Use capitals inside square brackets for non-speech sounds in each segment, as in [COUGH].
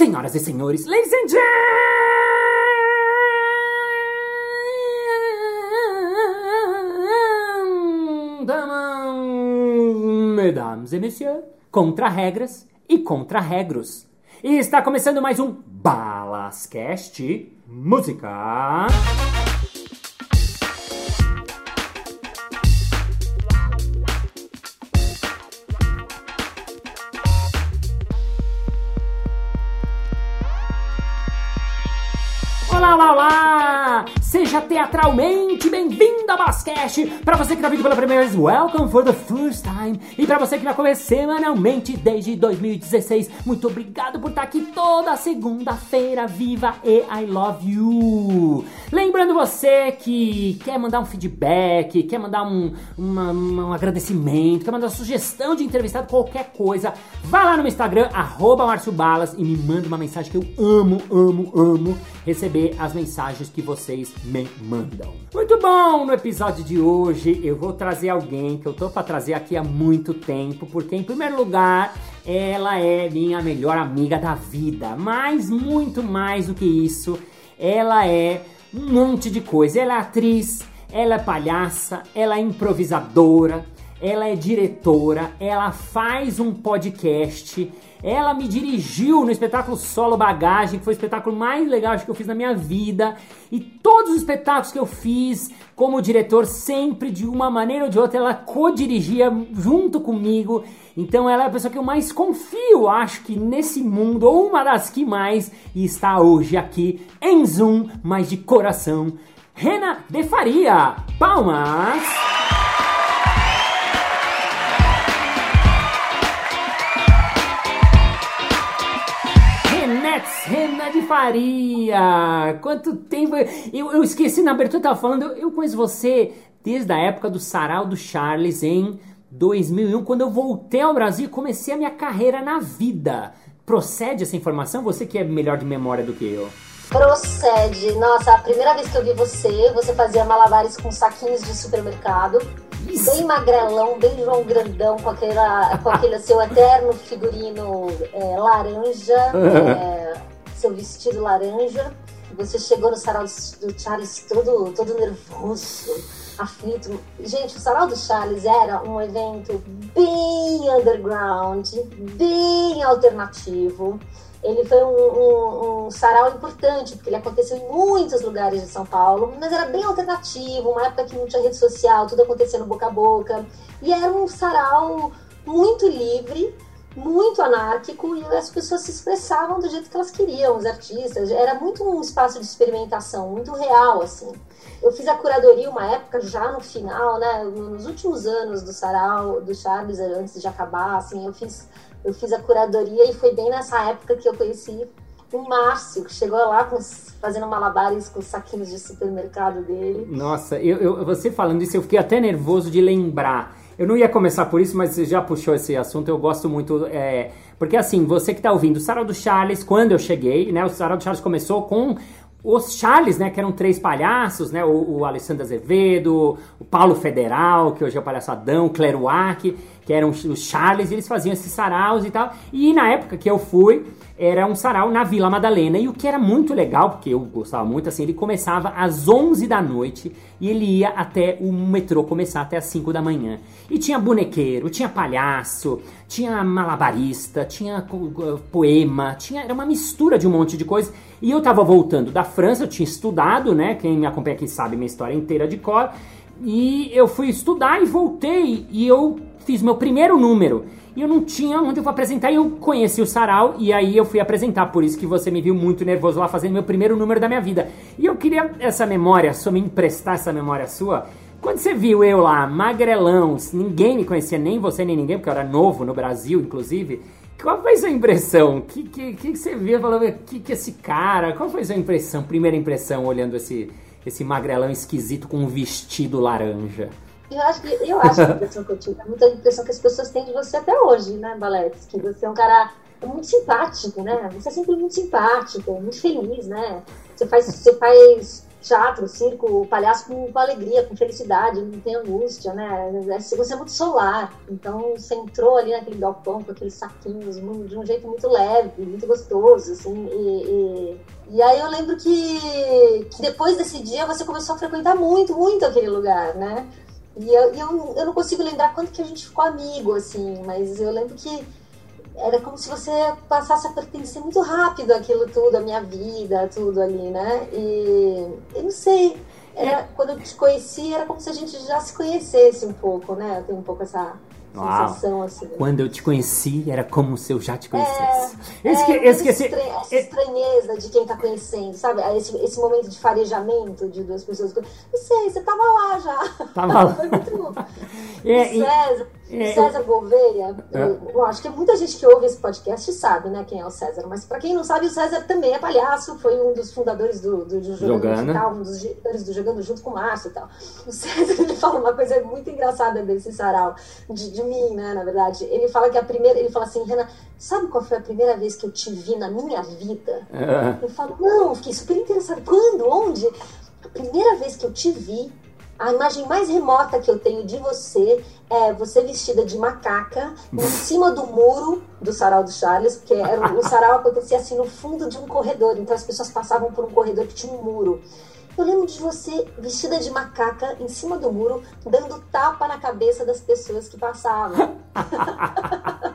Senhoras e senhores, ladies and gentlemen, mesdames et messieurs, contra regras e contra regros. E está começando mais um Balascast Música. Seja teatralmente bem-vindo a Bascast! Para você que está vindo pela primeira vez, welcome for the first time! E para você que vai comer semanalmente desde 2016, muito obrigado por estar aqui toda segunda-feira, viva e I love you! Lembrando você que quer mandar um feedback, quer mandar um, uma- um agradecimento, quer mandar uma sugestão de entrevistado, qualquer coisa, vá lá no Instagram, arroba Márcio Balas e me manda uma mensagem que eu amo, amo, amo receber as mensagens que vocês me mandam. Muito bom! No episódio de hoje eu vou trazer alguém que eu tô pra trazer aqui há muito tempo, porque em primeiro lugar ela é minha melhor amiga da vida, mas muito mais do que isso, ela é um monte de coisa. Ela é atriz, ela é palhaça, ela é improvisadora, ela é diretora, ela faz um podcast, ela me dirigiu no espetáculo Solo Bagagem, que foi o espetáculo mais legal que eu fiz na minha vida. E todos os espetáculos que eu fiz como diretor, sempre de uma maneira ou de outra, ela co-dirigia junto comigo. Então ela é a pessoa que eu mais confio, acho que nesse mundo, ou uma das que mais, e está hoje aqui em Zoom, mas de coração. Rena de Faria, palmas! Faria! Quanto tempo! Eu, eu esqueci na abertura, eu tava falando, eu, eu conheço você desde a época do Sarau do Charles em 2001, quando eu voltei ao Brasil e comecei a minha carreira na vida. Procede essa informação? Você que é melhor de memória do que eu. Procede. Nossa, a primeira vez que eu vi você, você fazia malabares com saquinhos de supermercado. Isso. Bem magrelão, bem João Grandão, com, aquela, com aquele seu eterno figurino é, laranja, [LAUGHS] é, seu vestido laranja. Você chegou no sarau do, Charles todo, todo nervoso, aflito. Gente, o sarau do Charles era um evento bem underground, bem alternativo. Ele foi um, um- um sarau importante, porque ele aconteceu em muitos lugares de São Paulo, mas era bem alternativo, uma época que não tinha rede social, tudo acontecia no boca a boca. E era um sarau muito livre, muito anárquico, e as pessoas se expressavam do jeito que elas queriam, os artistas. Era muito um espaço de experimentação, muito real, assim. Eu fiz a curadoria uma época, já no final, né, nos últimos anos do sarau, do Charles, antes de acabar, assim, eu fiz eu fiz a curadoria e foi bem nessa época que eu conheci o Márcio, que chegou lá com fazendo malabares com os saquinhos de supermercado dele. Nossa, eu, eu- você falando isso, eu fiquei até nervoso de lembrar. Eu não ia começar por isso, mas você já puxou esse assunto, eu gosto muito. é, porque assim, você que tá ouvindo, o Sarau do Charles, quando eu cheguei, né? O Sarau do Charles começou com os Charles, né? Que eram três palhaços, né? O, o Alessandro Azevedo, o Paulo Federal, que hoje é o palhaço Adão, o Cleruac, que eram os Charles, e eles faziam esses saraus e tal. E na época que eu fui, era um sarau na Vila Madalena. E o que era muito legal, porque eu gostava muito, assim, ele começava às 11 da noite e ele ia até o metrô começar até às 5 da manhã. E tinha bonequeiro, tinha palhaço, tinha malabarista, tinha poema, tinha era uma mistura de um monte de coisa. E eu tava voltando da França, eu tinha estudado, né? Quem me acompanha aqui sabe minha história inteira de cor. E eu fui estudar e voltei e eu fiz meu primeiro número. E eu não tinha onde eu vou apresentar e eu conheci o sarau e aí eu fui apresentar. Por isso que você me viu muito nervoso lá fazendo meu primeiro número da minha vida. E eu queria essa memória sua, me emprestar essa memória sua. Quando você viu eu lá, magrelão, ninguém me conhecia, nem você nem ninguém, porque eu era novo no Brasil, inclusive. Qual foi a sua impressão? Que que, que você viu falou, que que esse cara? Qual foi a sua impressão, primeira impressão, olhando esse, esse magrelão esquisito com um vestido laranja? Eu acho que, eu acho a impressão que eu tive é muita impressão que as pessoas têm de você até hoje, né, Baletes? Que você é um cara muito simpático, né? Você é sempre muito simpático, muito feliz, né? Você faz, você faz teatro, circo, palhaço com, com, alegria, com felicidade, não tem angústia, né? Você é muito solar, então você entrou ali naquele galpão com aqueles saquinhos de um jeito muito leve, muito gostoso, assim, e, e, e aí eu lembro que, que depois desse dia você começou a frequentar muito, muito aquele lugar, né? E eu, eu, eu não consigo lembrar quanto que a gente ficou amigo, assim, mas eu lembro que era como se você passasse a pertencer muito rápido aquilo tudo, a minha vida, tudo ali, né? E eu não sei, era, quando eu te conheci, era como se a gente já se conhecesse um pouco, né? Eu tenho um pouco essa sensação assim. Quando eu te conheci, era como se eu já te conhecesse. É, esque, é, esqueci, essa estranheza de quem tá conhecendo, sabe? Esse, esse momento de farejamento de duas pessoas. Não sei, você tava lá já. Tava lá. [LAUGHS] Foi muito... [LAUGHS] É, César, é, César eu... Gouveia, é. eu, acho que muita gente que ouve esse podcast sabe, né, quem é o César. Mas para quem não sabe, o César também é palhaço, foi um dos fundadores do, do, do Jogando, Jogando. um dos diretores do Jogando junto com o Márcio e tal. O César, [LAUGHS] ele fala uma coisa muito engraçada desse sarau, de, de mim, né, na verdade. Ele fala que a primeira, ele fala assim, Renan, sabe qual foi a primeira vez que eu te vi na minha vida? É. Eu falo, não, fiquei super interessada. Quando? Onde? A primeira vez que eu te vi a imagem mais remota que eu tenho de você é você vestida de macaca em [LAUGHS] cima do muro do sarau do Charles, porque era, o sarau acontecia assim no fundo de um corredor, então as pessoas passavam por um corredor que tinha um muro. Eu lembro de você vestida de macaca em cima do muro, dando tapa na cabeça das pessoas que passavam. [LAUGHS]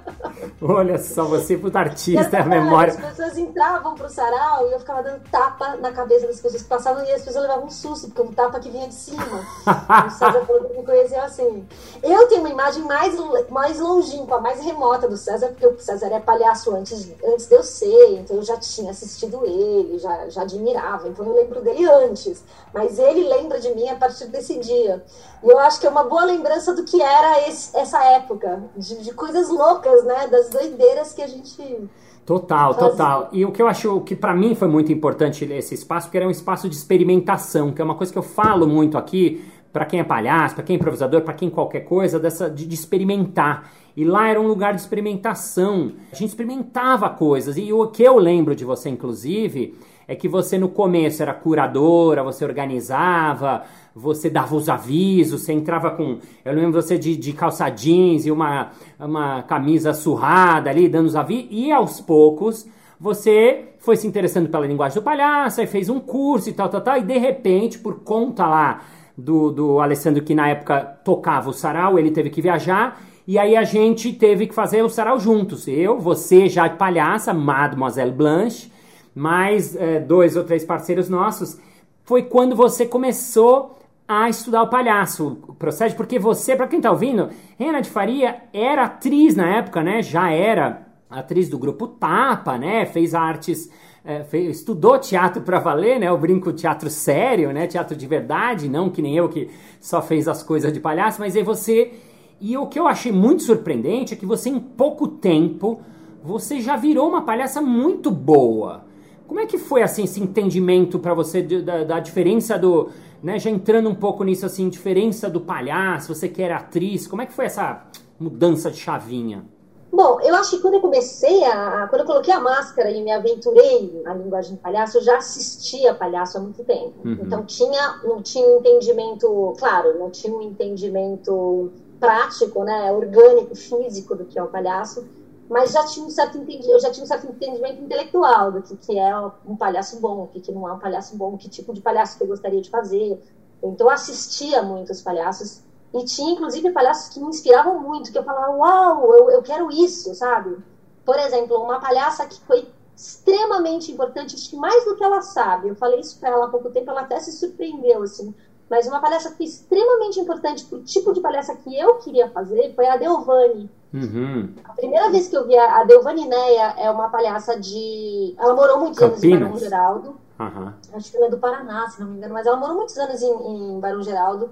Olha só, você puta artista, é a memória. As pessoas entravam pro sarau e eu ficava dando tapa na cabeça das pessoas que passavam e as pessoas levavam um susto, porque um tapa que vinha de cima. o César falou que me conheceu assim. Eu tenho uma imagem mais, mais longínqua, mais remota do César, porque o César é palhaço antes, antes de eu ser, então eu já tinha assistido ele, já, já admirava, então eu lembro dele antes. Mas ele lembra de mim a partir desse dia. E eu acho que é uma boa lembrança do que era esse, essa época, de, de coisas loucas, né? Das doideiras que a gente. Total, fazia. total. E o que eu acho que para mim foi muito importante esse espaço, porque era um espaço de experimentação, que é uma coisa que eu falo muito aqui para quem é palhaço, para quem é improvisador, para quem qualquer coisa, dessa de, de, experimentar. E lá era um lugar de experimentação. A gente experimentava coisas. E o que eu lembro de você, inclusive, é que você no começo era curadora, você organizava, você dava os avisos, você entrava com. Eu lembro você de, de calça jeans e uma, uma camisa surrada ali, dando os avisos, e aos poucos você foi se interessando pela linguagem do palhaço, aí fez um curso e tal, tal, tal, e de repente, por conta lá do, do Alessandro, que na época tocava o sarau, ele teve que viajar. E aí a gente teve que fazer o sarau juntos. Eu, você já de palhaça, Mademoiselle Blanche, mais é, dois ou três parceiros nossos, foi quando você começou a estudar o palhaço, o processo, porque você, para quem tá ouvindo, Rena de Faria era atriz na época, né? Já era atriz do grupo Tapa, né? Fez artes, é, fez, estudou teatro para valer, né? Eu brinco teatro sério, né? Teatro de verdade, não que nem eu que só fez as coisas de palhaço, mas aí você. E o que eu achei muito surpreendente é que você, em pouco tempo, você já virou uma palhaça muito boa. Como é que foi assim esse entendimento para você da, da, diferença do, né, já entrando um pouco nisso assim, diferença do palhaço, você que era atriz, como é que foi essa mudança de chavinha? Bom, eu acho que quando eu comecei a, quando eu coloquei a máscara e me aventurei na linguagem de palhaço, eu já assistia palhaço há muito tempo. Uhum. Então tinha, não tinha um entendimento, claro, não tinha um entendimento prático, né, orgânico, físico do que é o palhaço, mas já tinha um certo eu já tinha um certo entendimento intelectual do que, que é um palhaço bom, o que, que não é um palhaço bom, que tipo de palhaço que eu gostaria de fazer. Então eu assistia muitos palhaços e tinha inclusive palhaços que me inspiravam muito, que eu falava, uau, eu, eu quero isso, sabe? Por exemplo, uma palhaça que foi extremamente importante, acho que mais do que ela sabe. Eu falei isso para ela há pouco tempo, ela até se surpreendeu, assim. Mas uma palhaça que foi extremamente importante para o tipo de palhaça que eu queria fazer foi a Delvani. Uhum. A primeira vez que eu vi a, a Delvani Neia é uma palhaça de. Ela morou muitos Campinas. anos em Barão Geraldo. Uhum. Acho que ela é do Paraná, se não me engano, mas ela morou muitos anos em, em Barão Geraldo.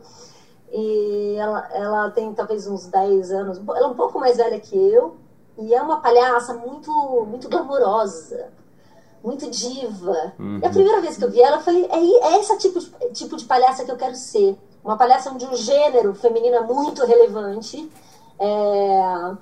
E ela, ela tem talvez uns 10 anos, ela é um pouco mais velha que eu. E é uma palhaça muito, muito glamourosa, muito diva. Uhum. E a primeira vez que eu vi ela, eu falei: é, é esse tipo de, tipo de palhaça que eu quero ser. Uma palhaça de um gênero feminina muito relevante é,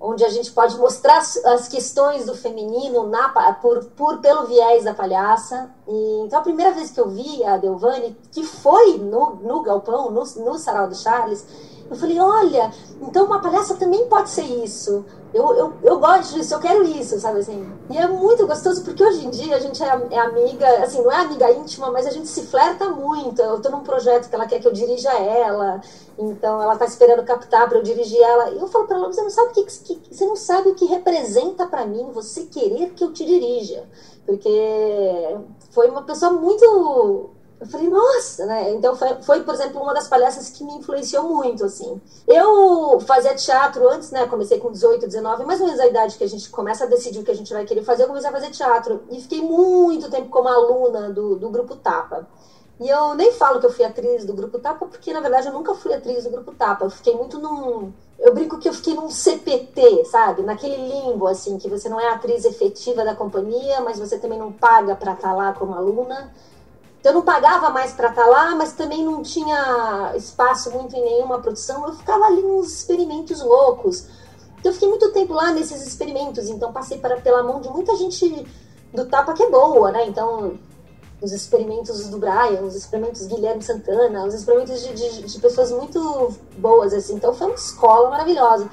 onde a gente pode mostrar as questões do feminino na, por, por, pelo viés da palhaça. E, então, a primeira vez que eu vi a Delvani, que foi no, no Galpão, no, no Sarau do Charles, eu falei, olha, então uma palhaça também pode ser isso. Eu, eu, eu gosto disso, eu quero isso, sabe assim? E é muito gostoso porque hoje em dia a gente é, é amiga, assim, não é amiga íntima, mas a gente se flerta muito. Eu tô num projeto que ela quer que eu dirija ela, então ela tá esperando captar para eu dirigir ela. E eu falo para ela, você não sabe o que, que, você não sabe o que representa para mim você querer que eu te dirija. Porque foi uma pessoa muito eu falei, nossa, né? Então foi, foi, por exemplo, uma das palestras que me influenciou muito, assim. Eu fazia teatro antes, né? Comecei com 18, 19, mais ou menos a idade que a gente começa a decidir o que a gente vai querer fazer, eu comecei a fazer teatro. E fiquei muito tempo como aluna do, do Grupo Tapa. E eu nem falo que eu fui atriz do Grupo Tapa, porque na verdade eu nunca fui atriz do Grupo Tapa. Eu fiquei muito num. Eu brinco que eu fiquei num CPT, sabe? Naquele limbo, assim, que você não é atriz efetiva da companhia, mas você também não paga para estar tá lá como aluna. Então, eu não pagava mais para estar tá lá, mas também não tinha espaço muito em nenhuma produção. Eu ficava ali nos experimentos loucos. Então, eu fiquei muito tempo lá nesses experimentos. Então, passei para, pela mão de muita gente do tapa que é boa, né? Então, os experimentos do Brian, os experimentos Guilherme Santana, os experimentos de, de, de pessoas muito boas, assim. Então, foi uma escola maravilhosa.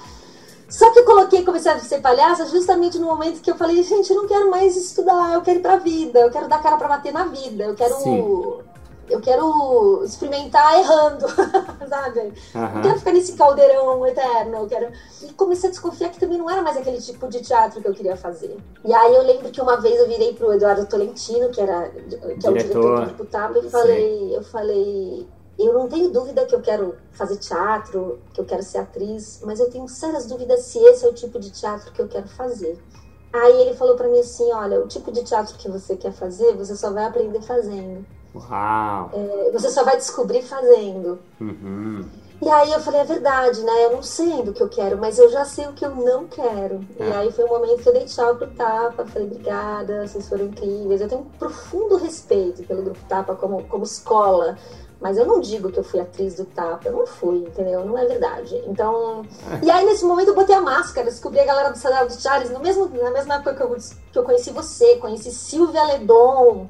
Só que eu coloquei, comecei a ser palhaça justamente no momento que eu falei, gente, eu não quero mais estudar, eu quero ir pra vida, eu quero dar cara pra bater na vida, eu quero. Sim. Eu quero experimentar errando, [LAUGHS] sabe? Uhum. Não quero ficar nesse caldeirão eterno, eu quero. E comecei a desconfiar que também não era mais aquele tipo de teatro que eu queria fazer. E aí eu lembro que uma vez eu virei pro Eduardo Tolentino, que era que é o diretor do Deputado, e falei, eu falei, eu não tenho dúvida que eu quero fazer teatro, que eu quero ser atriz, mas eu tenho sérias dúvidas se esse é o tipo de teatro que eu quero fazer. Aí ele falou para mim assim, olha, o tipo de teatro que você quer fazer, você só vai aprender fazendo. Uau! É, você só vai descobrir fazendo. Uhum. E aí eu falei, é verdade, né? Eu não sei do que eu quero, mas eu já sei o que eu não quero. É. E aí foi um momento que eu dei tchau pro Tapa, falei, obrigada, vocês foram incríveis. Eu tenho um profundo respeito pelo Grupo Tapa como, como escola mas eu não digo que eu fui atriz do Tapa, eu não fui, entendeu? Não é verdade. Então. E aí, nesse momento, eu botei a máscara, descobri a galera do Sadal de Charles, no mesmo, na mesma época que eu, que eu conheci você, conheci Silvia Ledon,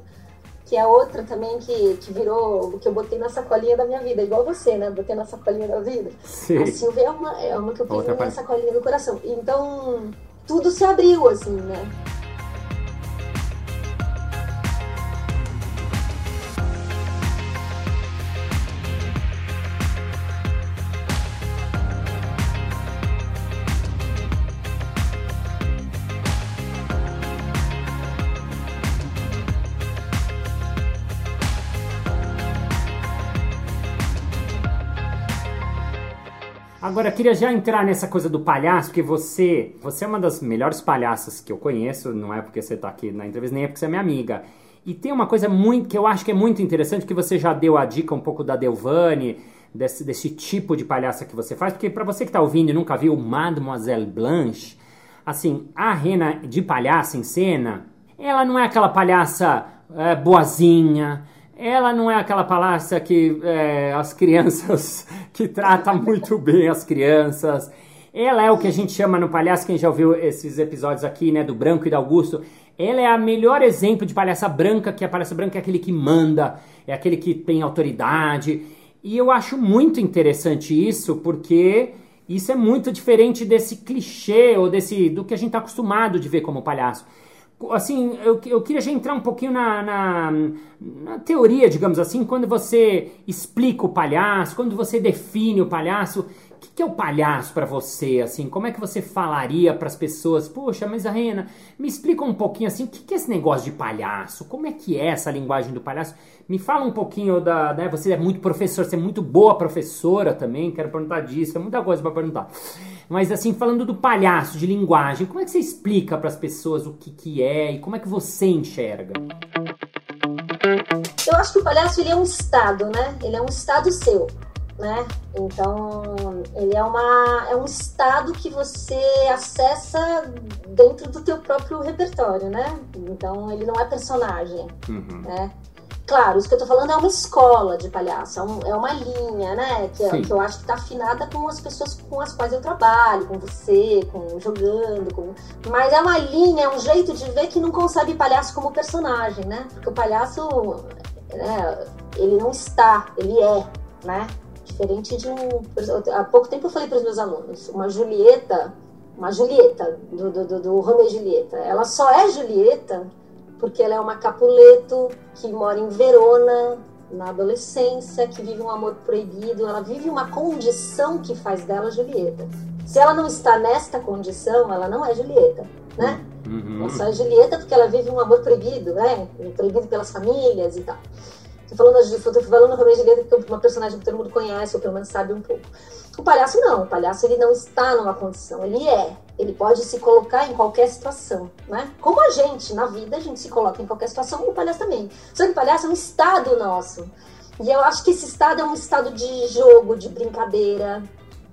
que é outra também que, que virou, que eu botei na sacolinha da minha vida, igual você, né? Botei na sacolinha da vida. Sim. A Silvia é uma, é uma que eu tenho na sacolinha do coração. Então, tudo se abriu, assim, né? Agora, queria já entrar nessa coisa do palhaço, porque você, você é uma das melhores palhaças que eu conheço, não é porque você está aqui na entrevista, nem é porque você é minha amiga. E tem uma coisa muito que eu acho que é muito interessante, que você já deu a dica um pouco da Delvani, desse, desse tipo de palhaça que você faz, porque para você que está ouvindo e nunca viu Mademoiselle Blanche, assim, a Rena de palhaça em cena, ela não é aquela palhaça é, boazinha, ela não é aquela palhaça que é, as crianças [LAUGHS] que trata muito bem as crianças. Ela é o que a gente chama no palhaço, quem já ouviu esses episódios aqui, né, do Branco e do Augusto. Ela é a melhor exemplo de palhaça branca, que a palhaça branca é aquele que manda, é aquele que tem autoridade. E eu acho muito interessante isso, porque isso é muito diferente desse clichê ou desse do que a gente está acostumado de ver como palhaço assim, eu, eu queria já entrar um pouquinho na, na, na, teoria, digamos assim, quando você explica o palhaço, quando você define o palhaço, o que, que é o palhaço para você, assim, como é que você falaria para as pessoas, poxa, mas a Rena, me explica um pouquinho assim, o que, que é esse negócio de palhaço, como é que é essa linguagem do palhaço, me fala um pouquinho da, né, você é muito professor, você é muito boa professora também, quero perguntar disso, é muita coisa para perguntar. Mas assim, falando do palhaço, de linguagem, como é que você explica para as pessoas o que, que é e como é que você enxerga? Eu acho que o palhaço ele é um estado, né? Ele é um estado seu, né? Então, ele é, uma, é um estado que você acessa dentro do teu próprio repertório, né? Então, ele não é personagem, uhum. né? Claro, isso que eu tô falando é uma escola de palhaço, é, é uma linha, né? Que, que, eu acho que tá afinada com as pessoas com as quais eu trabalho, com você, com jogando, com... mas é uma linha, é um jeito de ver que não concebe palhaço como personagem, né? Porque o palhaço, né, ele não está, ele é, né? Diferente de um. Há pouco tempo eu falei para os meus alunos, uma Julieta, uma Julieta, do, do, do Romeu e Julieta, ela só é Julieta porque ela é uma Capuleto que mora em Verona na adolescência, que vive um amor proibido, ela vive uma condição que faz dela Julieta. Se ela não está nesta condição, ela não é Julieta, né? Uhum. Ela só é Julieta porque ela vive um amor proibido, né? Proibido pelas famílias e tal. Tô falando, de, falando Romeu e Julieta porque é uma personagem que todo mundo conhece, ou pelo menos sabe um pouco. O palhaço não, o palhaço ele não está numa condição, ele é. Ele pode se colocar em qualquer situação, né? Como a gente, na vida, a gente se coloca em qualquer situação, o palhaço também. Só que palhaço é um estado nosso. E eu acho que esse estado é um estado de jogo, de brincadeira,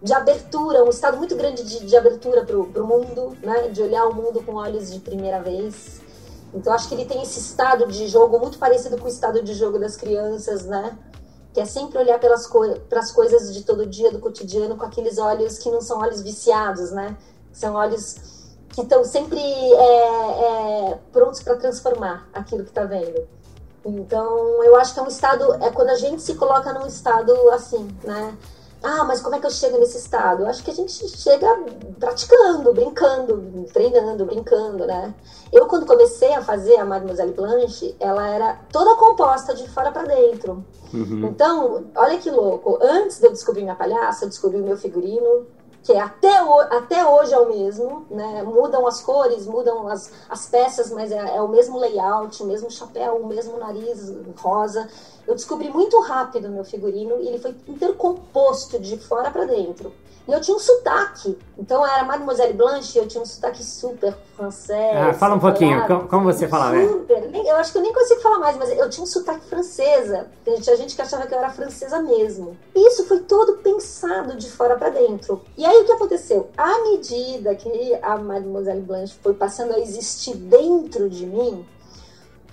de abertura, um estado muito grande de, de abertura para o mundo, né? De olhar o mundo com olhos de primeira vez. Então acho que ele tem esse estado de jogo muito parecido com o estado de jogo das crianças, né? que é sempre olhar pelas co as coisas de todo dia, do cotidiano, com aqueles olhos que não são olhos viciados, né? São olhos que estão sempre é, é, prontos para transformar aquilo que está vendo. Então, eu acho que é um estado, é quando a gente se coloca num estado assim, né? Ah, mas como é que eu chego nesse estado? Eu acho que a gente chega praticando, brincando, treinando, brincando, né? Eu, quando comecei a fazer a Mademoiselle Blanche, ela era toda composta de fora para dentro. Uhum. Então, olha que louco. Antes de eu descobrir minha palhaça, eu descobri o meu figurino, que é até, o, até hoje é o mesmo, né? Mudam as cores, mudam as, as peças, mas é, é o mesmo layout, o mesmo chapéu, o mesmo nariz rosa. Eu descobri muito rápido meu figurino e ele foi intercomposto de fora para dentro. E eu tinha um sotaque. Então era Mademoiselle Blanche, eu tinha um sotaque super francês. Ah, fala um pouquinho, como, como, você falava? Né? Super. Eu acho que eu nem consigo falar mais, mas eu tinha um sotaque francesa. Tinha gente que achava que eu era francesa mesmo. E isso foi todo pensado de fora para dentro. E aí o que aconteceu? À medida que a Mademoiselle Blanche foi passando a existir dentro de mim,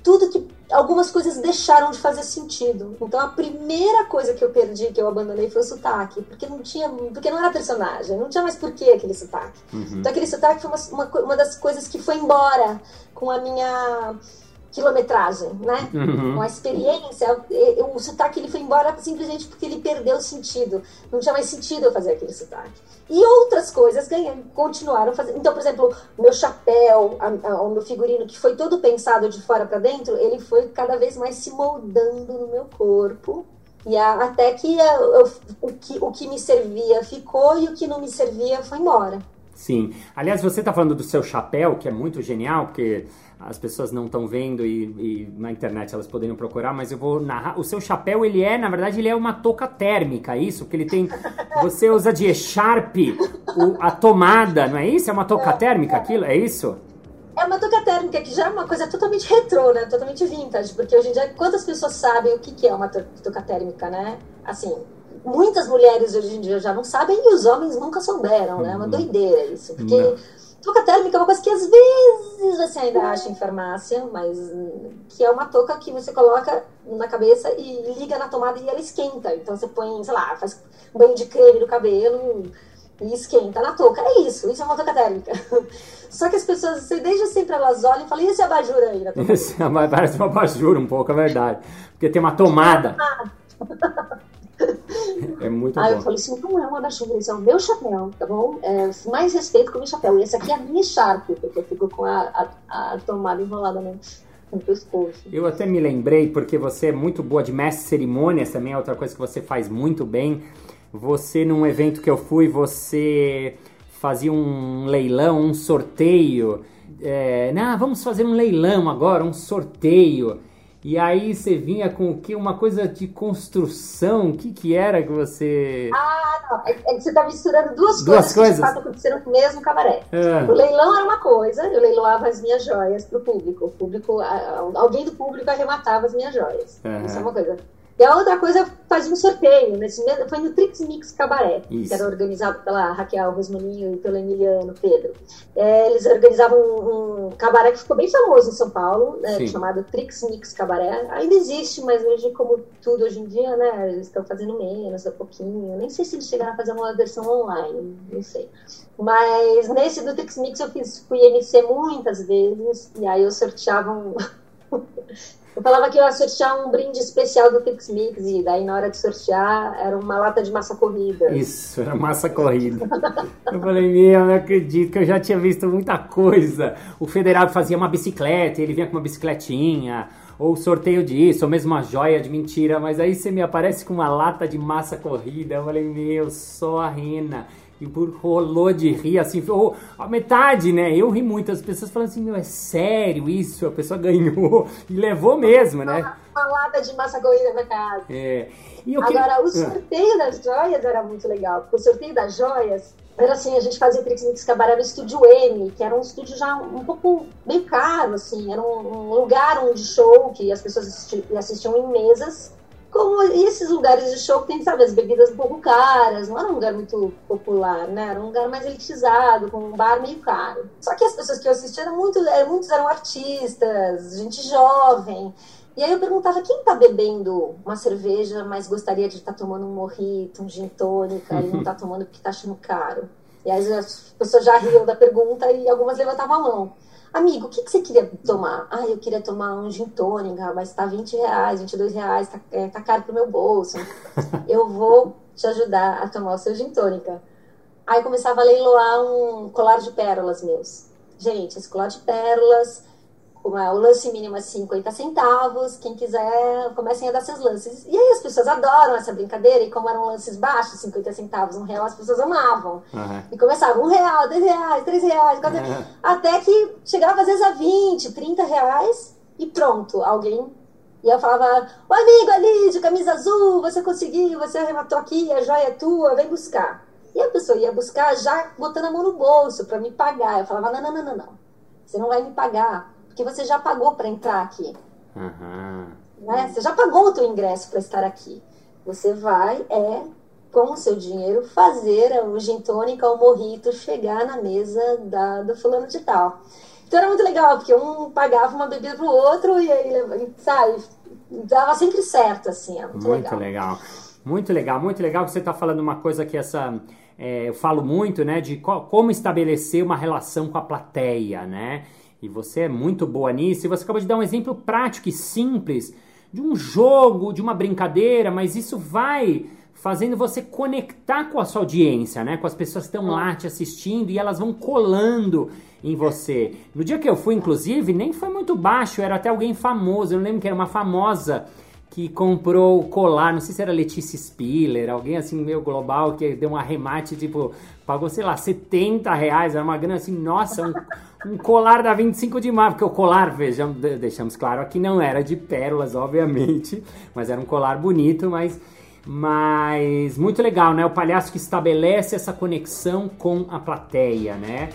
tudo que algumas coisas deixaram de fazer sentido. Então a primeira coisa que eu perdi, que eu abandonei, foi o sotaque, porque não tinha, porque não era personagem, não tinha mais porquê aquele sotaque. Uhum. Então aquele sotaque foi uma, uma, uma das coisas que foi embora com a minha quilometragem, né? Uhum. Com a experiência, o sotaque ele foi embora simplesmente porque ele perdeu o sentido. Não tinha mais sentido eu fazer aquele sotaque. E outras coisas ganham, continuaram fazendo. Então, por exemplo, meu chapéu, a, a, o meu figurino, que foi todo pensado de fora para dentro, ele foi cada vez mais se moldando no meu corpo. E a, até que eu, o, que o que me servia ficou e o que não me servia foi embora. Sim. Aliás, você está falando do seu chapéu, que é muito genial, porque as pessoas não estão vendo e, e, na internet elas poderiam procurar, mas eu vou narrar. O seu chapéu, ele é, na verdade, ele é uma touca térmica, é isso? Que ele tem. Você usa de Sharp a tomada, não é isso? É uma touca térmica aquilo? É isso? É uma touca térmica que já é uma coisa totalmente retrô, né? Totalmente vintage, porque hoje em dia, quantas pessoas sabem o que é uma touca térmica, né? Assim, muitas mulheres hoje em dia já não sabem e os homens nunca souberam, né? É uma uhum. doideira isso. Porque não. Touca térmica é uma coisa que às vezes você ainda acha em farmácia, mas que é uma touca que você coloca na cabeça e liga na tomada e ela esquenta. Então você põe, sei lá, faz um banho de creme no cabelo e esquenta na touca. É isso, isso é uma touca térmica. [LAUGHS] Só que as pessoas, desde sempre elas olham e falam, e esse abajur aí? [LAUGHS] Esse, parece um abajur um pouco, é verdade. Porque tem uma tomada. É muito Aí bom. eu falei, isso não é uma da chuva, isso é o meu chapéu, tá bom? É, mais respeito com o meu chapéu. E essa aqui é a minha Sharp, porque eu fico com a, a, a tomada enrolada no, no pescoço. Eu até me lembrei, porque você é muito boa de mestre cerimônias também, é outra coisa que você faz muito bem. Você, num evento que eu fui, você fazia um leilão, um sorteio. É, não, vamos fazer um leilão agora, um sorteio. E aí você vinha com o que? Uma coisa de construção. O que, que era que você. Ah, não. É, é que você está misturando duas, duas coisas, coisas que estavam acontecendo no mesmo cabaré. É. O leilão era uma coisa, eu leiloava as minhas joias para o público. O público, alguém do público arrematava as minhas joias. Isso é uma coisa. E a outra coisa, fazia um sorteio. Nesse, foi no Trix Mix Cabaré, Isso. que era organizado pela Raquel Rosmaninho e pelo Emiliano Pedro. É, eles organizavam um, um, cabaré que ficou bem famoso em São Paulo, né, chamado Trix Mix Cabaré. Ainda existe, mas hoje, como tudo hoje em dia, né, eles estão fazendo menos, a pouquinho. Nem sei se eles chegaram a fazer uma versão online, não sei. Mas nesse do Trix Mix eu fiz, fui MC muitas vezes, e aí eu sorteava um. [LAUGHS] Eu falava que eu ia sortear um brinde especial do Pix Mix e daí na hora de sortear era uma lata de massa corrida. Isso, era massa corrida. eu falei, meu, não acredito que eu já tinha visto muita coisa. O federal fazia uma bicicleta, ele vinha com uma bicicletinha, ou sorteio disso, ou mesmo uma joia de mentira, mas aí você me aparece com uma lata de massa corrida. Eu falei, meu, só a rena e rolou de rir, assim, ou a metade, né? Eu ri muito, as pessoas falando assim, meu, é sério isso? A pessoa [LAUGHS] ganhou e levou mesmo, né? Uma, lata de massa corrida na casa. É. Agora, o sorteio ah. das joias era muito legal, porque o sorteio das joias era assim, a gente fazia o Trix Mix Cabaré no Estúdio M, que era um estúdio já um pouco bem caro, assim, era um, um lugar um de show que as pessoas assistiam, assistiam em mesas, como esses lugares de show que tem, sabe, as bebidas um pouco caras, não era um lugar muito popular, né? Era um lugar mais elitizado, com um bar meio caro. Só que as pessoas que eu assistia eram muito, é, muitos eram artistas, gente jovem. E aí eu perguntava quem tá bebendo uma cerveja, mas gostaria de estar tá tomando um morrito, um gin tônica, e não tá [LAUGHS] tomando porque tá achando caro. E aí as pessoas já riam da pergunta e algumas levantavam a mão. Amigo, o que, que você queria tomar? Ah, eu queria tomar um gin tônica, mas tá 20 reais, 22 reais, tá, é, tá caro pro meu bolso. [LAUGHS] Eu vou te ajudar a tomar o seu gin tônica. Aí começava a leiloar um colar de pérolas meus. Gente, esse colar de pérolas o lance mínimo é 50 centavos, quem quiser comecem a dar seus lances. E aí as pessoas adoram essa brincadeira, e como eram lances baixos, 50 centavos, um real, as pessoas amavam. Uhum. E começavam um real, dois reais, três reais, quatro uhum. até que chegava às vezes a 20, 30 reais, e pronto, alguém. E eu falava, o amigo ali de camisa azul, você conseguiu, você arrematou aqui, a joia é tua, vem buscar. E a pessoa ia buscar já botando a mão no bolso para me pagar. Eu falava, não, não, não, não, não. Você não vai me pagar porque você já pagou para entrar aqui. Uhum. Né? Você já pagou o teu ingresso para estar aqui. Você vai, é, com o seu dinheiro, fazer o gin tônica, o morrito chegar na mesa da, do fulano de tal. Então era muito legal, porque um pagava uma bebida pro outro e aí, sabe, dava sempre certo, assim. muito, muito legal. legal. Muito legal, muito legal que você está falando uma coisa que essa... É, eu falo muito, né, de co como estabelecer uma relação com a plateia, né? E você é muito boa nisso. E você acabou de dar um exemplo prático e simples de um jogo, de uma brincadeira, mas isso vai fazendo você conectar com a sua audiência, né? Com as pessoas que estão lá te assistindo e elas vão colando em você. No dia que eu fui, inclusive, nem foi muito baixo, era até alguém famoso. Eu não lembro que era uma famosa que comprou colar, não sei se era Letícia Spiller, alguém assim meio global que deu um arremate, tipo, pagou, sei lá, 70 reais, era uma grana assim, nossa, um, um colar da 25 de março, porque o colar, vejamos, deixamos claro, aqui não era de pérolas, obviamente, [LAUGHS] mas era um colar bonito, mas, mas muito legal, né? O palhaço que estabelece essa conexão com a plateia, né?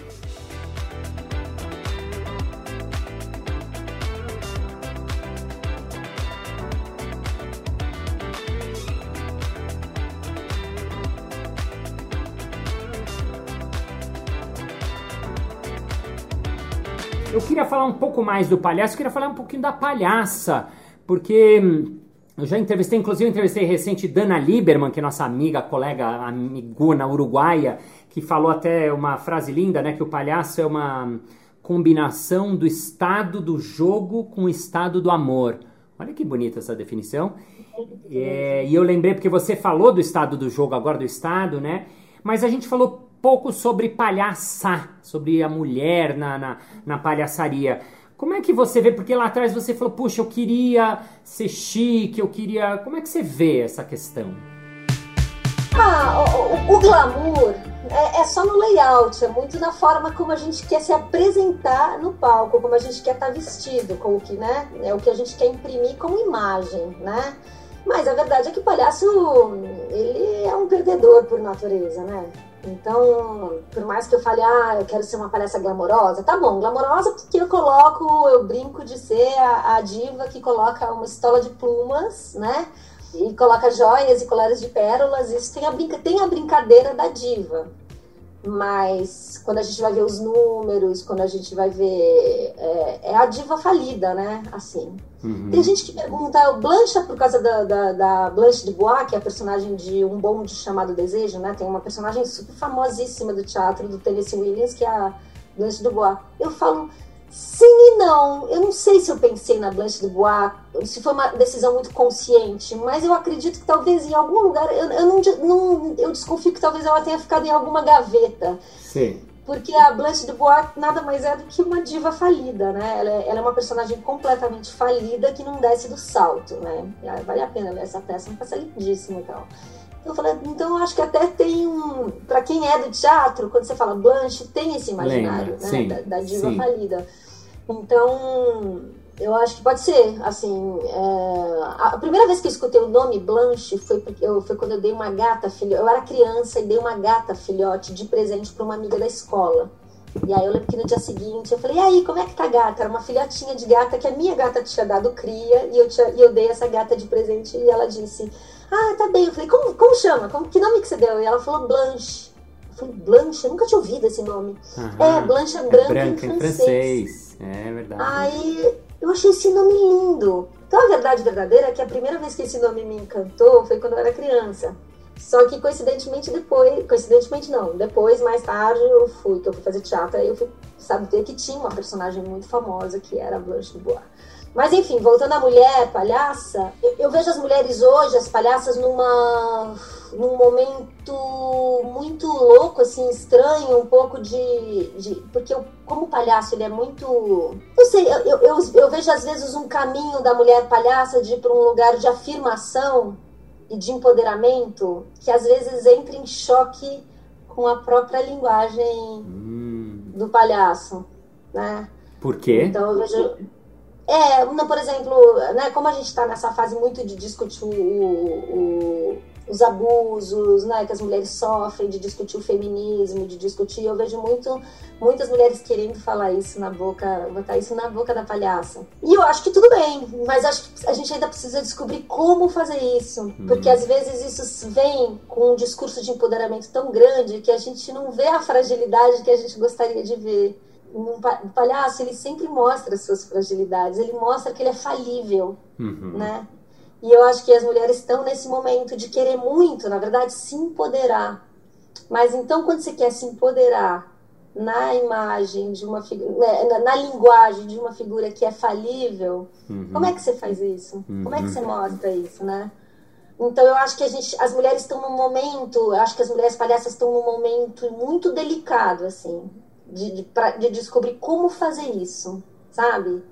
Eu queria falar um pouco mais do palhaço, eu queria falar um pouquinho da palhaça, porque hum, eu já entrevistei, inclusive eu entrevistei recente Dana Lieberman, que é nossa amiga, colega, amigona uruguaia, que falou até uma frase linda, né, que o palhaço é uma combinação do estado do jogo com o estado do amor. Olha que bonita essa definição. É, e eu lembrei porque você falou do estado do jogo agora, do estado, né? Mas a gente falou pouco sobre palhaçar, sobre a mulher na, na, na palhaçaria. Como é que você vê? Porque lá atrás você falou, puxa, eu queria ser chique, eu queria. Como é que você vê essa questão? Ah, o, o, glamour é, é, só no layout, é muito na forma como a gente quer se apresentar no palco, como a gente quer estar tá vestido, com o que, né? É o que a gente quer imprimir como imagem, né? Mas a verdade é que o palhaço, ele perdedor por natureza, né? Então, por mais que eu fale, ah, eu quero ser uma palhaça glamourosa, tá bom, glamourosa porque eu coloco, eu brinco de ser a, a diva que coloca uma estola de plumas, né? e coloca joias e colares de pérolas. Isso tem a, brinca, tem a brincadeira da diva. Mas quando a gente vai ver os números, quando a gente vai ver. É, é a diva falida, né? Assim. Uhum. Tem gente que pergunta, o Blanche é por causa da, da, da, Blanche de Bois, que é a personagem de Um Bonde Chamado Desejo, né? Tem uma personagem super famosíssima do teatro do Tennessee Williams, que é a Blanche de Bois. Eu falo, Sim e não. Eu não sei se eu pensei na Blanche de Bois, se foi uma decisão muito consciente, mas eu acredito que talvez em algum lugar, eu, eu não, não, eu desconfio que talvez ela tenha ficado em alguma gaveta. Sim. Porque a Blanche de Bois nada mais é do que uma diva falida, né? Ela é, ela é uma personagem completamente falida que não desce do salto, né? Vale a pena ler essa peça, uma peça lindíssima e tal. Eu falei, então eu acho que até tem um. Para quem é do teatro, quando você fala Blanche, tem esse imaginário Lembra, né? Sim, da, da diva sim. falida. Então, eu acho que pode ser, assim, é... a primeira vez que eu escutei o nome Blanche foi, porque eu, foi quando eu dei uma gata filhote, eu era criança e dei uma gata filhote de presente para uma amiga da escola. E aí eu lembro que no dia seguinte eu falei, e aí, como é que tá a gata? Era uma filhotinha de gata que a minha gata tinha dado cria e eu, tinha, e eu dei essa gata de presente e ela disse, ah, tá bem. Eu falei, como, como chama? Como, que nome que você deu? E ela falou Blanche. Eu falei, Blanche? Eu nunca tinha ouvido esse nome. é, Blanche é branca, é branca em, francês. em francês. É verdade. Aí eu achei esse nome lindo. Então a verdade verdadeira é que a primeira vez que esse nome me encantou foi quando eu era criança. Só que coincidentemente depois, coincidentemente não, depois, mais tarde, eu fui, que eu fui fazer teatro, aí eu fui saber que tinha uma personagem muito famosa que era a Blanche Dubois. Mas enfim, voltando à mulher palhaça, eu, eu, vejo as mulheres hoje, as palhaças, numa num momento muito louco, assim, estranho, um pouco de. de porque eu, como palhaço, ele é muito. Não sei, eu, eu, eu vejo às vezes um caminho da mulher palhaça de ir para um lugar de afirmação e de empoderamento que às vezes entra em choque com a própria linguagem hum. do palhaço, né? Por quê? Então eu vejo é, por exemplo, né, como a gente está nessa fase muito de discutir o, o, os abusos né, que as mulheres sofrem, de discutir o feminismo, de discutir, eu vejo muito, muitas mulheres querendo falar isso na boca, botar isso na boca da palhaça. E eu acho que tudo bem, mas acho que a gente ainda precisa descobrir como fazer isso, uhum. porque às vezes isso vem com um discurso de empoderamento tão grande que a gente não vê a fragilidade que a gente gostaria de ver um palhaço ele sempre mostra as suas fragilidades, ele mostra que ele é falível, uhum. né? E eu acho que as mulheres estão nesse momento de querer muito, na verdade, se empoderar. Mas então, quando você quer se empoderar na imagem de uma figura, né, na, na, linguagem de uma figura que é falível, uhum. como é que você faz isso? Uhum. Como é que você uhum. mostra isso, né? Então eu acho que a gente, as mulheres estão num momento, eu acho que as mulheres palhaças estão num momento muito delicado, assim, de, de, pra, de descobrir como fazer isso, sabe?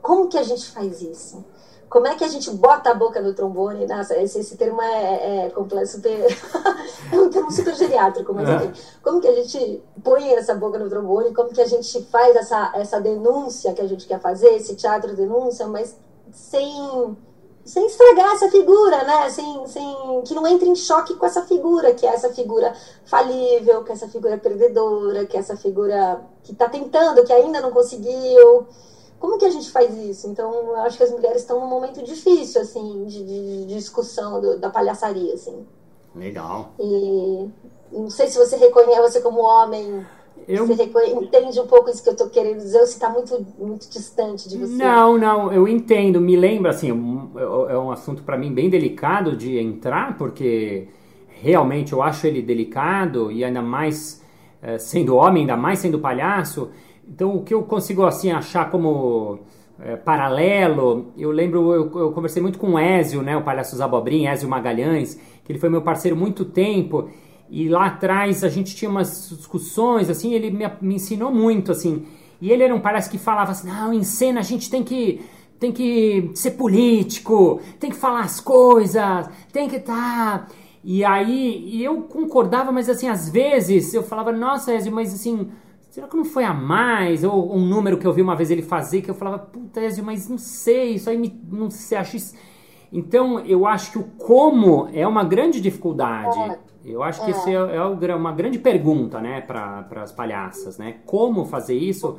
Como que a gente faz isso? Como é que a gente bota a boca no trombone? Nossa, esse, esse termo é, é, é super. [LAUGHS] é um termo super geriátrico, mas é. enfim. Como que a gente põe essa boca no trombone? Como que a gente faz essa, essa denúncia que a gente quer fazer, esse teatro denúncia, mas sem sem estragar essa figura, né? Sem, sem, que não entre em choque com essa figura, que é essa figura falível, que é essa figura perdedora, que é essa figura que está tentando, que ainda não conseguiu. Como que a gente faz isso? Então, eu acho que as mulheres estão num momento difícil, assim, de, de, de discussão do, da palhaçaria, assim. Legal. E não sei se você reconhece, você como homem, eu... Você entende um pouco isso que eu estou querendo dizer ou se está muito, muito distante de você? Não, não, eu entendo. Me lembra, assim, é um assunto para mim bem delicado de entrar, porque realmente eu acho ele delicado e ainda mais é, sendo homem, ainda mais sendo palhaço. Então, o que eu consigo, assim, achar como é, paralelo, eu lembro, eu, eu, conversei muito com o Ézio, né, o palhaço Zabobrinha, Ézio Magalhães, que ele foi meu parceiro muito tempo e lá atrás a gente tinha umas discussões, assim, ele me, me ensinou muito, assim. E ele era um palhaço que falava assim, não, em cena a gente tem que tem que ser político, tem que falar as coisas, tem que. Tá... E aí eu concordava, mas assim, às vezes eu falava, nossa, Ezio, mas assim, será que não foi a mais? Ou um número que eu vi uma vez ele fazer, que eu falava, puta, Ezio, mas não sei, isso aí me, não sei, acho isso... Então, eu acho que o como é uma grande dificuldade. É. Eu acho que é. isso é, é, uma grande pergunta, né, para as palhaças, né? Como fazer isso?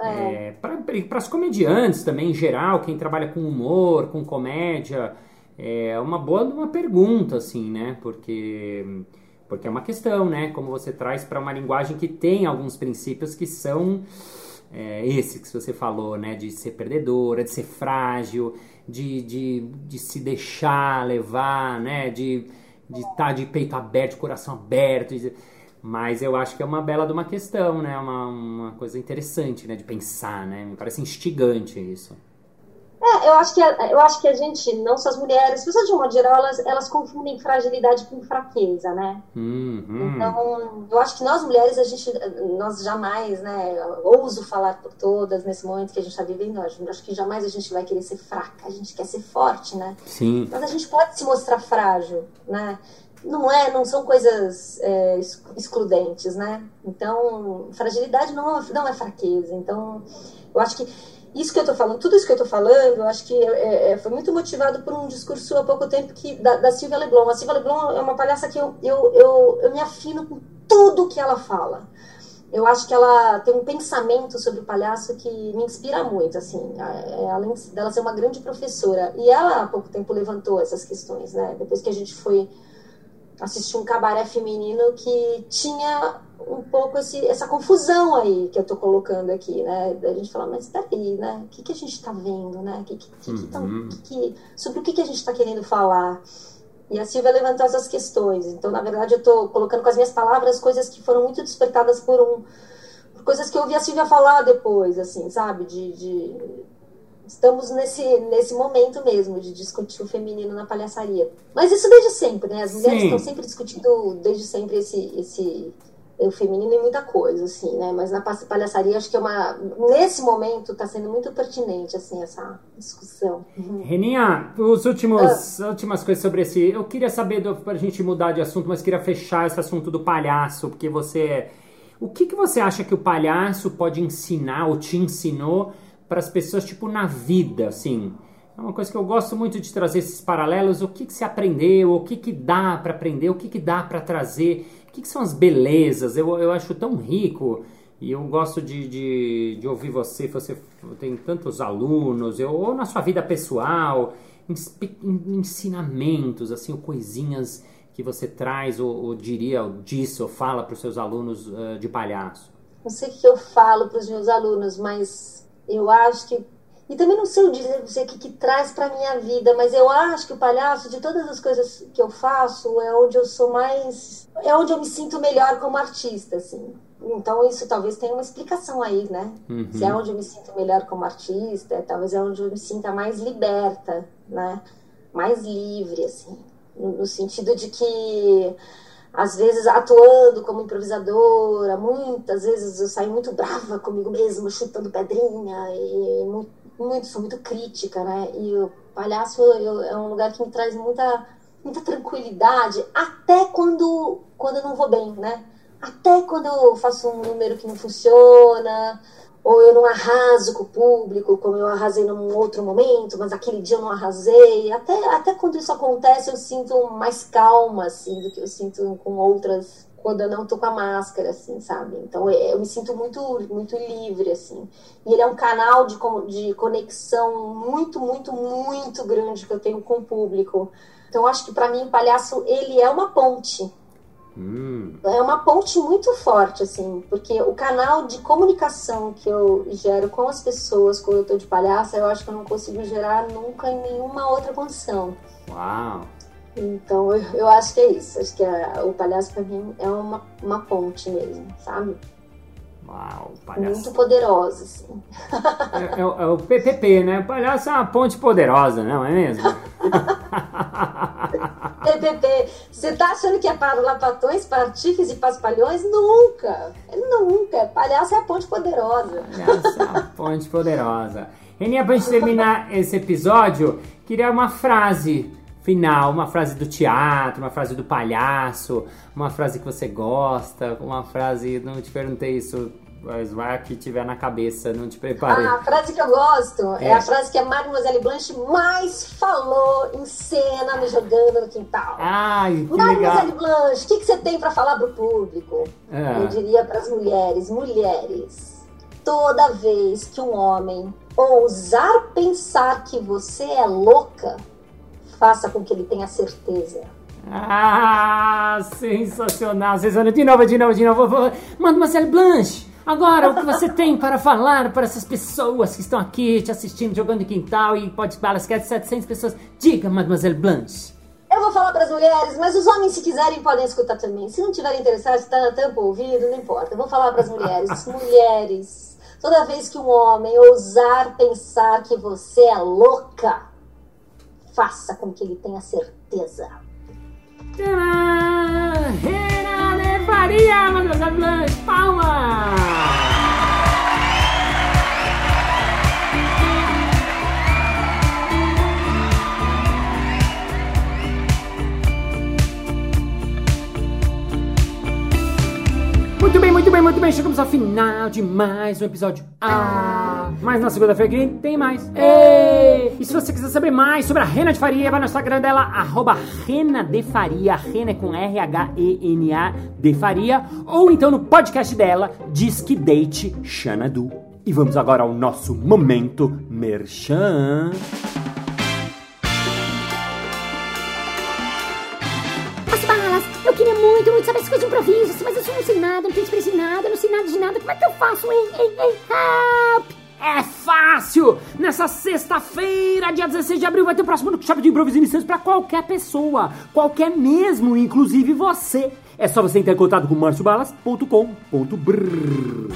É. é para as comediantes também, em geral, quem trabalha com humor, com comédia. é uma boa uma pergunta, assim, né? Porque, porque é uma questão, né? Como você traz para uma linguagem que tem alguns princípios que são é, esse que você falou, né? De ser perdedora, de ser frágil, de, de, de se deixar levar, né? De de estar tá de peito aberto, coração aberto. Mas eu acho que é uma bela de uma questão, né? Uma, uma coisa interessante, né? De pensar, né? Me parece instigante isso. É, eu acho que a, eu acho que a gente, não só as mulheres, as pessoas de um modo geral, elas, elas confundem fragilidade com fraqueza, né? Uhum. Então, eu acho que nós mulheres, a gente, nós jamais, né, ouso falar por todas nesse momento que a gente está vivendo, eu acho que jamais a gente vai querer ser fraca, a gente quer ser forte, né? Sim. Mas a gente pode se mostrar frágil, né? Não é, não são coisas é, excludentes, né? Então, fragilidade não, não é fraqueza. Então, eu acho que isso que eu estou falando, tudo isso que eu estou falando, eu acho que é, é, foi muito motivado por um discurso há pouco tempo que, da, da Silvia Leblon. A Silvia Leblon é uma palhaça que eu, eu, eu, eu me afino com tudo que ela fala. Eu acho que ela tem um pensamento sobre o palhaço que me inspira muito, assim, é, além dela ser uma grande professora. E ela, há pouco tempo, levantou essas questões, né? Depois que a gente foi assistir um cabaré feminino que tinha um pouco esse, essa confusão aí que eu tô colocando aqui, né? Da gente falar, mas peraí, né? O que, que a gente tá vendo, né? Que, que, que, uhum. que, sobre o que, que a gente tá querendo falar? E a Silvia levantou essas questões. Então, na verdade, eu tô colocando com as minhas palavras coisas que foram muito despertadas por um... Por coisas que eu ouvi a Silvia falar depois, assim, sabe? de, de estamos nesse, nesse momento mesmo de discutir o feminino na palhaçaria. Mas isso desde sempre, né? As mulheres Sim. estão sempre discutindo desde sempre esse, esse o feminino em muita coisa, assim, né? Mas na palhaçaria acho que é uma. Nesse momento está sendo muito pertinente, assim, essa discussão. Uhum. Reninha, os últimos, ah. últimas coisas sobre esse. Eu queria saber, para a gente mudar de assunto, mas queria fechar esse assunto do palhaço, porque você. O que, que você acha que o palhaço pode ensinar ou te ensinou para as pessoas, tipo, na vida, assim? É uma coisa que eu gosto muito de trazer esses paralelos. O que, que se aprendeu, o que, que dá para aprender, o que, que dá para trazer que, que são as belezas? Eu, eu acho tão rico e eu gosto de, de, de ouvir você. Você tem tantos alunos, eu, ou na sua vida pessoal, ensinamentos, assim, ou coisinhas que você traz, ou, ou diria, ou disse, ou fala para os seus alunos uh, de palhaço? Não sei o que eu falo para os meus alunos, mas eu acho que e também não sei dizer o que, que traz para minha vida, mas eu acho que o palhaço, de todas as coisas que eu faço, é onde eu sou mais. É onde eu me sinto melhor como artista, assim. Então isso talvez tenha uma explicação aí, né? Uhum. Se é onde eu me sinto melhor como artista, talvez é onde eu me sinta mais liberta, né? Mais livre, assim. No sentido de que às vezes atuando como improvisadora, muitas vezes eu saio muito brava comigo mesma, chutando pedrinha e muito muito, sou muito crítica, né? E o palhaço eu, é um lugar que me traz muita, muita tranquilidade, até quando, quando eu não vou bem, né? Até quando eu faço um número que não funciona, ou eu não arraso com o público, como eu arrasei num outro momento, mas aquele dia eu não arrasei. Até, até quando isso acontece, eu sinto mais calma, assim, do que eu sinto com outras quando eu não tô com a máscara, assim, sabe? Então é, eu me sinto muito, muito livre, assim. E ele é um canal de, de conexão muito, muito, muito grande que eu tenho com o público. Então acho que para mim o palhaço, ele é uma ponte. Hum. É uma ponte muito forte, assim, porque o canal de comunicação que eu gero com as pessoas quando eu tô de palhaça, eu acho que eu não consigo gerar nunca em nenhuma outra condição. Uau! Então eu, eu acho que é isso. Acho que a, o palhaço pra mim é uma, uma ponte mesmo, sabe? Uau, palhaço. Muito poderosa, assim. É, é, é, o PPP, né? O palhaço é uma ponte poderosa, não é mesmo? [LAUGHS] PPP. Você tá achando que é para lapatões, para artífices e paspalhões? Nunca! Nunca! Palhaço é a ponte poderosa. Palhaço é a ponte poderosa. Reninha, pra gente terminar esse episódio, queria uma frase final, uma frase do teatro, uma frase do palhaço, uma frase que você gosta, uma frase. Não te perguntei isso, mas vai que tiver na cabeça, não te preparei. Ah, a frase que eu gosto é, é a frase que a Mademoiselle Blanche mais falou em cena, me jogando no quintal. Ai, que Mademoiselle legal. Blanche, o que, que você tem para falar pro público? É. Eu diria para as mulheres, mulheres, toda vez que um homem ousar pensar que você é louca, faça com que ele tenha certeza. Ah, sensacional, sensacional. De novo, de novo, de novo. Mademoiselle Blanche, agora o que você tem para falar para essas pessoas que estão aqui te assistindo, jogando em quintal e pode balas que é de 700 pessoas? Diga, Mademoiselle Blanche. Eu vou falar para as mulheres, mas os homens, se quiserem, podem escutar também. Se não tiverem interessados, tá, tampa o ouvido, não importa. Eu vou falar para as mulheres. [LAUGHS] mulheres, toda vez que um homem ousar pensar que você é louca, faça com que ele tenha certeza. Tcharam! Reina de Faria, Muito bem, muito bem, muito bem. Chegamos ao final de mais um episódio. Ah, mas na segunda-feira que vem tem mais. Ei! E se você quiser saber mais sobre a Rena de Faria, vai no Instagram dela, arroba Rena de Faria. Rena é com R-H-E-N-A de Faria. Ou então no podcast dela, Disque Date Xanadu. E vamos agora ao nosso momento merchan. Eu queria muito, muito saber essas coisas de improviso, assim, mas eu não sei nada, não tenho experiência em nada, não sei nada de nada. Como é que eu faço, hein? Hein, hein, help! É fácil! Nessa sexta-feira, dia 16 de abril, vai ter o próximo workshop de improviso iniciante para qualquer pessoa. Qualquer mesmo, inclusive você. É só você entrar em contato com marciobalas.com.br.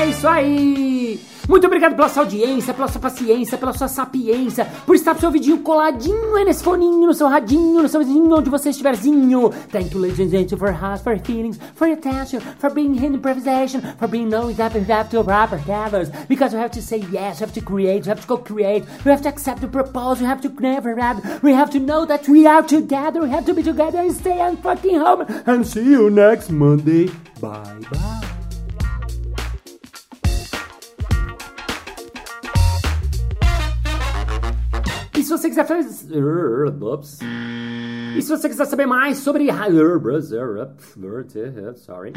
É isso aí! Muito obrigado pela sua audiência, pela sua paciência, pela sua sapiência, por estar com seu vidinho coladinho aí nesse foninho, no seu radinho, no seu vizinho, onde você estiverzinho. Thank you, ladies and gentlemen, for your heart, for feelings, for attention, for being in improvisation, for being knowing that we to proper gathers. Because we have to say yes, we have to create, we have to co-create, we have to accept the proposal, we have to never have, we have to know that we are together, we have to be together and stay and fucking home. And see you next Monday. Bye bye. Se você quiser fazer. E se você quiser saber mais sobre. Sorry.